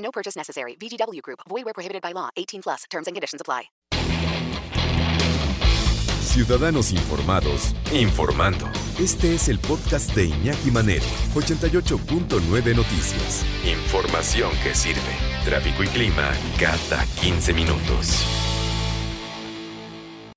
No purchase necessary. VGW Group. Void where prohibited by law. 18 plus. Terms and conditions apply. Ciudadanos informados, informando. Este es el podcast de Iñaki Manero, 88.9 Noticias. Información que sirve. Tráfico y clima cada 15 minutos.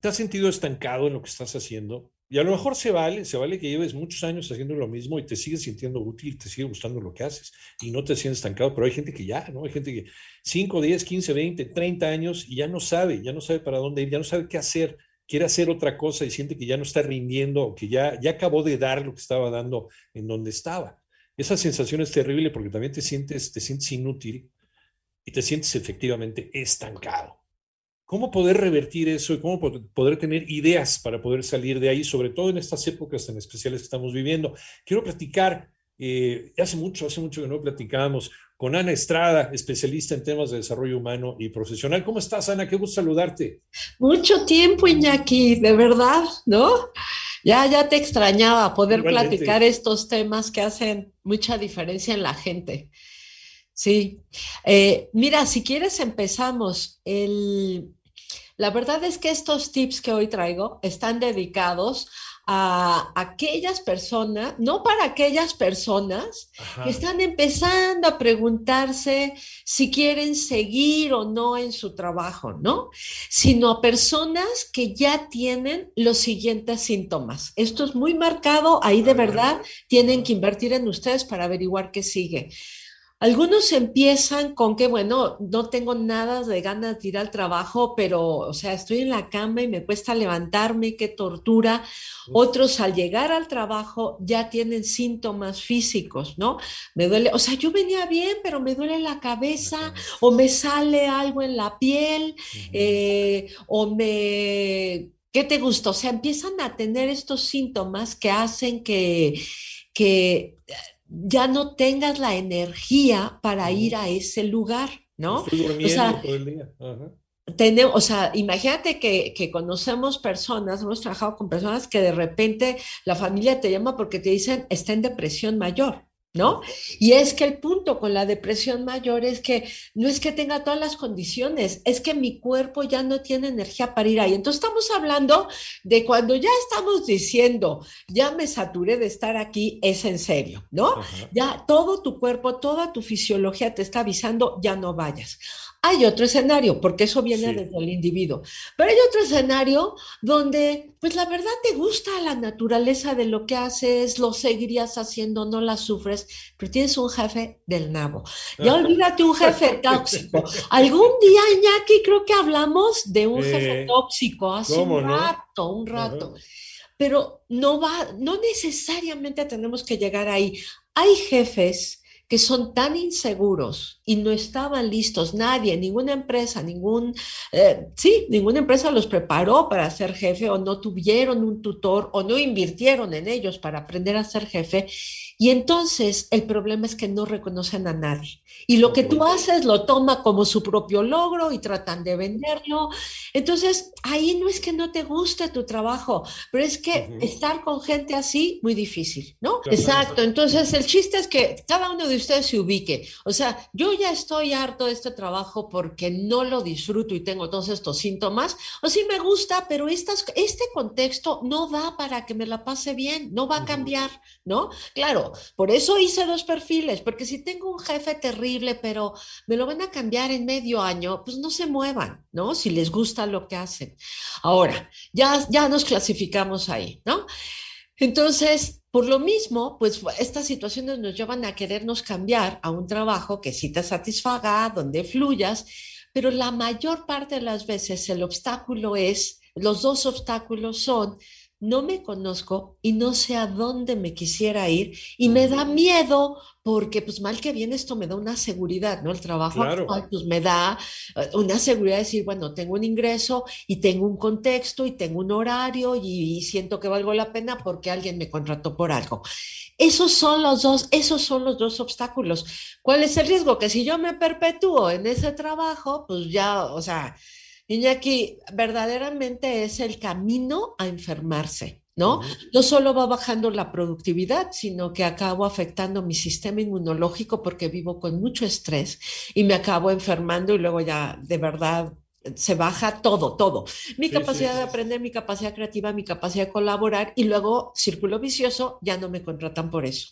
¿Te has sentido estancado en lo que estás haciendo? Y a lo mejor se vale, se vale que lleves muchos años haciendo lo mismo y te sigues sintiendo útil, te sigue gustando lo que haces y no te sientes estancado, pero hay gente que ya, ¿no? Hay gente que 5, 10, 15, 20, 30 años y ya no sabe, ya no sabe para dónde ir, ya no sabe qué hacer, quiere hacer otra cosa y siente que ya no está rindiendo que ya, ya acabó de dar lo que estaba dando en donde estaba. Esa sensación es terrible porque también te sientes, te sientes inútil y te sientes efectivamente estancado. ¿Cómo poder revertir eso y cómo poder tener ideas para poder salir de ahí, sobre todo en estas épocas tan especiales que estamos viviendo? Quiero platicar, eh, hace mucho, hace mucho que no platicábamos, con Ana Estrada, especialista en temas de desarrollo humano y profesional. ¿Cómo estás, Ana? Qué gusto saludarte. Mucho tiempo, Iñaki, de verdad, ¿no? Ya, ya te extrañaba poder platicar estos temas que hacen mucha diferencia en la gente. Sí. Eh, mira, si quieres empezamos. El, la verdad es que estos tips que hoy traigo están dedicados a aquellas personas, no para aquellas personas que están empezando a preguntarse si quieren seguir o no en su trabajo, ¿no? Sino a personas que ya tienen los siguientes síntomas. Esto es muy marcado, ahí de verdad tienen que invertir en ustedes para averiguar qué sigue. Algunos empiezan con que, bueno, no tengo nada de ganas de ir al trabajo, pero, o sea, estoy en la cama y me cuesta levantarme, qué tortura. Otros al llegar al trabajo ya tienen síntomas físicos, ¿no? Me duele, o sea, yo venía bien, pero me duele la cabeza o me sale algo en la piel eh, o me... ¿Qué te gusta? O sea, empiezan a tener estos síntomas que hacen que, que ya no tengas la energía para ir a ese lugar, ¿no? o sea, todo el día. Tenemos, o sea, imagínate que, que, conocemos personas, hemos trabajado con personas que de repente la familia te llama porque te dicen está en depresión mayor. ¿No? Y es que el punto con la depresión mayor es que no es que tenga todas las condiciones, es que mi cuerpo ya no tiene energía para ir ahí. Entonces estamos hablando de cuando ya estamos diciendo, ya me saturé de estar aquí, es en serio, ¿no? Ya todo tu cuerpo, toda tu fisiología te está avisando, ya no vayas. Hay otro escenario, porque eso viene desde el individuo, pero hay otro escenario donde, pues la verdad te gusta la naturaleza de lo que haces, lo seguirías haciendo, no la sufres, pero tienes un jefe del nabo. Ya olvídate un jefe tóxico. Algún día, Iñaki, creo que hablamos de un jefe tóxico hace un rato, un rato. Pero no va, no necesariamente tenemos que llegar ahí. Hay jefes que son tan inseguros y no estaban listos, nadie, ninguna empresa, ningún, eh, sí, ninguna empresa los preparó para ser jefe o no tuvieron un tutor o no invirtieron en ellos para aprender a ser jefe. Y entonces el problema es que no reconocen a nadie. Y lo que tú haces lo toma como su propio logro y tratan de venderlo. Entonces, ahí no es que no te guste tu trabajo, pero es que estar con gente así, muy difícil, ¿no? Exacto. Entonces, el chiste es que cada uno de ustedes se ubique. O sea, yo ya estoy harto de este trabajo porque no lo disfruto y tengo todos estos síntomas, o sí me gusta, pero estas, este contexto no da para que me la pase bien, no va a cambiar, ¿no? Claro, por eso hice dos perfiles, porque si tengo un jefe terrible, pero me lo van a cambiar en medio año, pues no se muevan, ¿no? Si les gusta lo que hacen. Ahora, ya, ya nos clasificamos ahí, ¿no? Entonces, por lo mismo, pues estas situaciones nos llevan a querernos cambiar a un trabajo que sí te satisfaga, donde fluyas, pero la mayor parte de las veces el obstáculo es, los dos obstáculos son no me conozco y no sé a dónde me quisiera ir y me da miedo porque pues mal que bien esto me da una seguridad, ¿no? El trabajo Claro. actual pues me da eh, una seguridad de decir, bueno, tengo un ingreso y tengo un contexto y tengo un horario y, y siento que valgo la pena porque alguien me contrató por algo. Esos son los dos, esos son los dos obstáculos. ¿Cuál es el riesgo? Que si yo me perpetúo en ese trabajo, pues ya, o sea, Iñaki, verdaderamente es el camino a enfermarse, ¿no? No solo va bajando la productividad, sino que acabo afectando mi sistema inmunológico porque vivo con mucho estrés y me acabo enfermando y luego ya de verdad se baja todo, todo. Mi Sí, capacidad sí. de aprender, mi capacidad creativa, mi capacidad de colaborar y luego círculo vicioso, ya no me contratan por eso.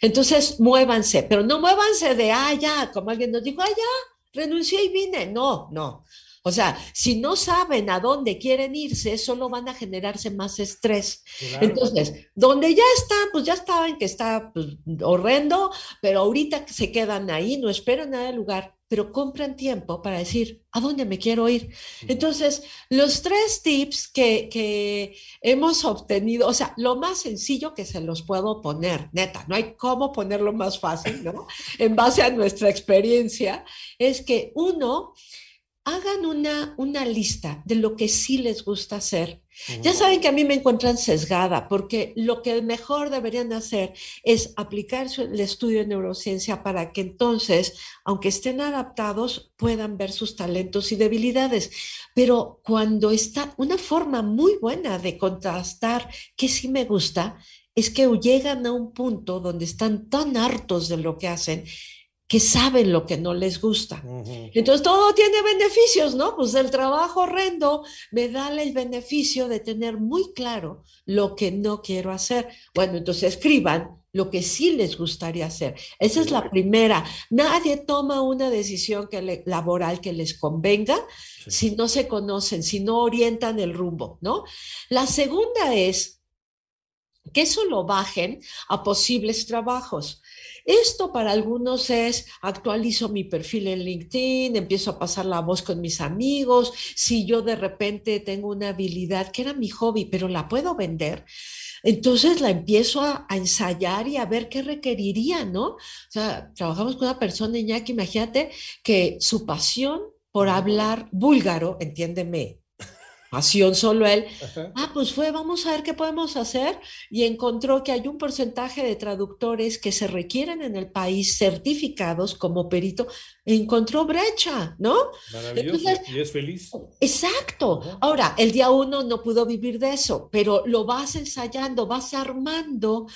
Entonces, muévanse, pero no muévanse de, ah, ya, como alguien nos dijo, ah, ya, renuncié y vine. No, no. O sea, si no saben a dónde quieren irse, solo van a generarse más estrés. Claro. Entonces, donde ya están, pues ya saben que está pues, horrendo, pero ahorita se quedan ahí, no esperan nada del lugar, pero compran tiempo para decir, ¿a dónde me quiero ir? Entonces, los tres tips que, que hemos obtenido, o sea, lo más sencillo que se los puedo poner, neta, no hay cómo ponerlo más fácil, ¿no? En base a nuestra experiencia, es que uno, hagan una, una lista de lo que sí les gusta hacer. Ya saben que a mí me encuentran sesgada porque lo que mejor deberían hacer es aplicar el estudio de neurociencia para que entonces, aunque estén adaptados, puedan ver sus talentos y debilidades. Pero cuando está una forma muy buena de contrastar que sí me gusta, es que llegan a un punto donde están tan hartos de lo que hacen que saben lo que no les gusta. Entonces todo tiene beneficios, ¿no? Pues el trabajo horrendo me da el beneficio de tener muy claro lo que no quiero hacer. Bueno, entonces escriban lo que sí les gustaría hacer. Esa es la primera. Nadie toma una decisión que le- laboral que les convenga Sí. si no se conocen, si no orientan el rumbo, ¿no? La segunda es que eso lo bajen a posibles trabajos. Esto para algunos es actualizo mi perfil en LinkedIn, empiezo a pasar la voz con mis amigos, si yo de repente tengo una habilidad que era mi hobby, pero la puedo vender, entonces la empiezo a, a ensayar y a ver qué requeriría, ¿no? O sea, trabajamos con una persona, Iñaki, imagínate que su pasión por hablar búlgaro, entiéndeme, pasión solo él, Ajá. Ah, pues fue, vamos a ver qué podemos hacer y encontró que hay un porcentaje de traductores que se requieren en el país certificados como perito. Encontró brecha, ¿no? Maravilloso. Entonces- y es feliz. Exacto. Ajá. Ahora, el día uno no pudo vivir de eso, pero lo vas ensayando, vas armando,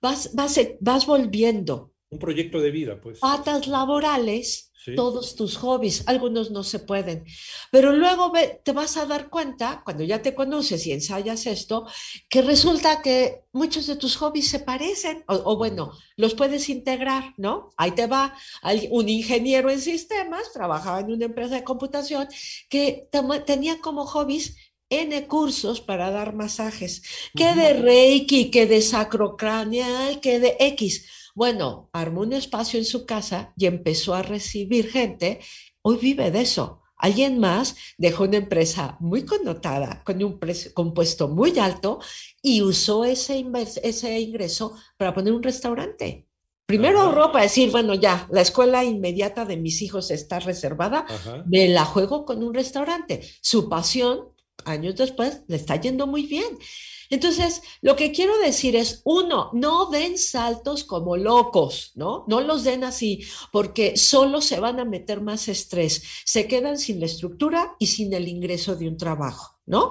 vas, vas, vas volviendo Un proyecto de vida, pues. patas laborales Sí. todos tus hobbies, algunos no se pueden, pero luego te vas a dar cuenta, cuando ya te conoces y ensayas esto, que resulta que muchos de tus hobbies se parecen, o, o bueno, los puedes integrar, ¿no? Ahí te va un ingeniero en sistemas, trabajaba en una empresa de computación, que tenía como hobbies N cursos para dar masajes, que de Reiki, que de sacrocraneal, que de X. Bueno, armó un espacio en su casa y empezó a recibir gente. Hoy vive de eso. Alguien más dejó una empresa muy connotada, con un precio, con puesto muy alto, y usó ese, ese ingreso para poner un restaurante. Primero Ajá. ahorró para decir, bueno, ya, la escuela inmediata de mis hijos está reservada, Ajá. me la juego con un restaurante. Su pasión, años después, le está yendo muy bien. Entonces, lo que quiero decir es, uno, no den saltos como locos, ¿no? No los den así, porque solo se van a meter más estrés, se quedan sin la estructura y sin el ingreso de un trabajo, ¿no?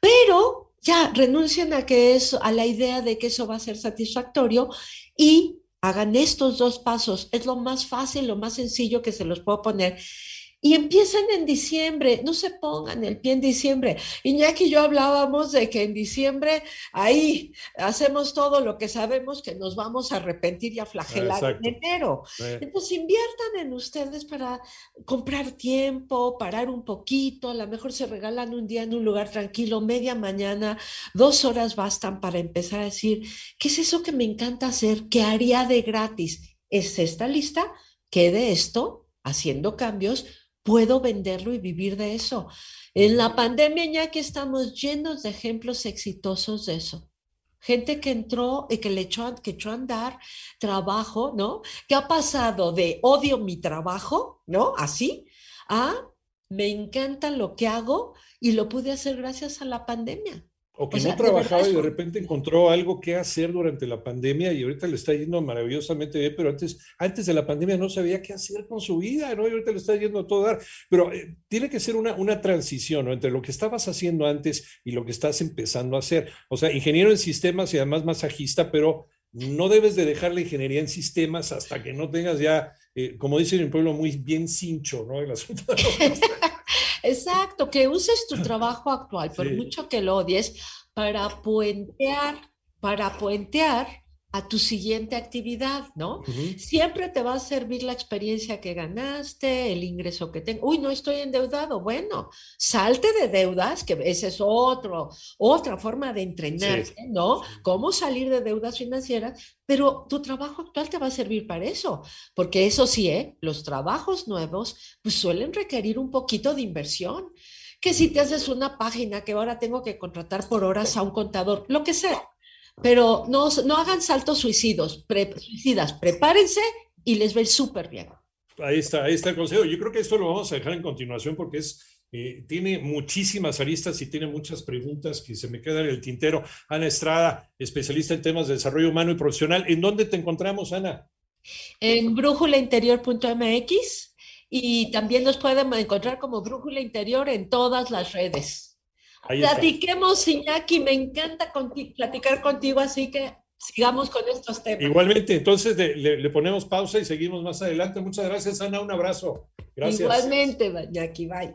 Pero ya renuncien a que eso, a la idea de que eso va a ser satisfactorio y hagan estos dos pasos. Es lo más fácil, lo más sencillo que se los puedo poner. Y empiezan en diciembre, no se pongan el pie en diciembre. Iñaki y yo hablábamos de que en diciembre ahí hacemos todo lo que sabemos que nos vamos a arrepentir y a flagelar Exacto. en enero. Entonces inviertan en ustedes para comprar tiempo, parar un poquito, a lo mejor se regalan un día en un lugar tranquilo, media mañana, dos horas bastan para empezar a decir, ¿qué es eso que me encanta hacer? ¿Qué haría de gratis? ¿Es esta lista? ¿Qué de esto? Haciendo cambios puedo venderlo y vivir de eso. En la pandemia, ya que estamos llenos de ejemplos exitosos de eso. Gente que entró y que le echó, que echó a andar trabajo, ¿no? Que ha pasado de odio mi trabajo, ¿no? Así, a me encanta lo que hago y lo pude hacer gracias a la pandemia. O que no trabajaba y de repente encontró algo que hacer durante la pandemia y ahorita le está yendo maravillosamente bien, pero antes, antes de la pandemia no sabía qué hacer con su vida, ¿no? Y ahorita le está yendo a todo dar. Pero eh, tiene que ser una, una transición, ¿no? Entre lo que estabas haciendo antes y lo que estás empezando a hacer. O sea, ingeniero en sistemas y además masajista, pero no debes de dejar la ingeniería en sistemas hasta que no tengas ya, eh, como dicen en el pueblo, muy bien cincho, ¿no? El asunto Exacto, que uses tu trabajo actual, por mucho que lo odies, para puentear, para puentear a tu siguiente actividad, ¿no? Siempre te va a servir la experiencia que ganaste, el ingreso que tengo. Uy, no estoy endeudado. Bueno, salte de deudas, que esa es otro, otra forma de entrenarte, ¿no? Cómo salir de deudas financieras, pero tu trabajo actual te va a servir para eso, porque eso sí, ¿eh? los trabajos nuevos pues suelen requerir un poquito de inversión que si te haces una página que ahora tengo que contratar por horas a un contador, lo que sea, pero no, no hagan saltos suicidos, suicidas, prepárense y les ve súper bien. Ahí está, ahí está el consejo. Yo creo que esto lo vamos a dejar en continuación porque es, eh, tiene muchísimas aristas y tiene muchas preguntas que se me quedan en el tintero. Ana Estrada, especialista en temas de desarrollo humano y profesional. ¿En dónde te encontramos, Ana? En brújulainterior.mx y también nos pueden encontrar como Brújula Interior en todas las redes. Platiquemos, Iñaki, me encanta platicar contigo, así que sigamos con estos temas. Igualmente, entonces le, ponemos pausa y seguimos más adelante. Muchas gracias, Ana, un abrazo. Gracias. Igualmente, Iñaki, bye.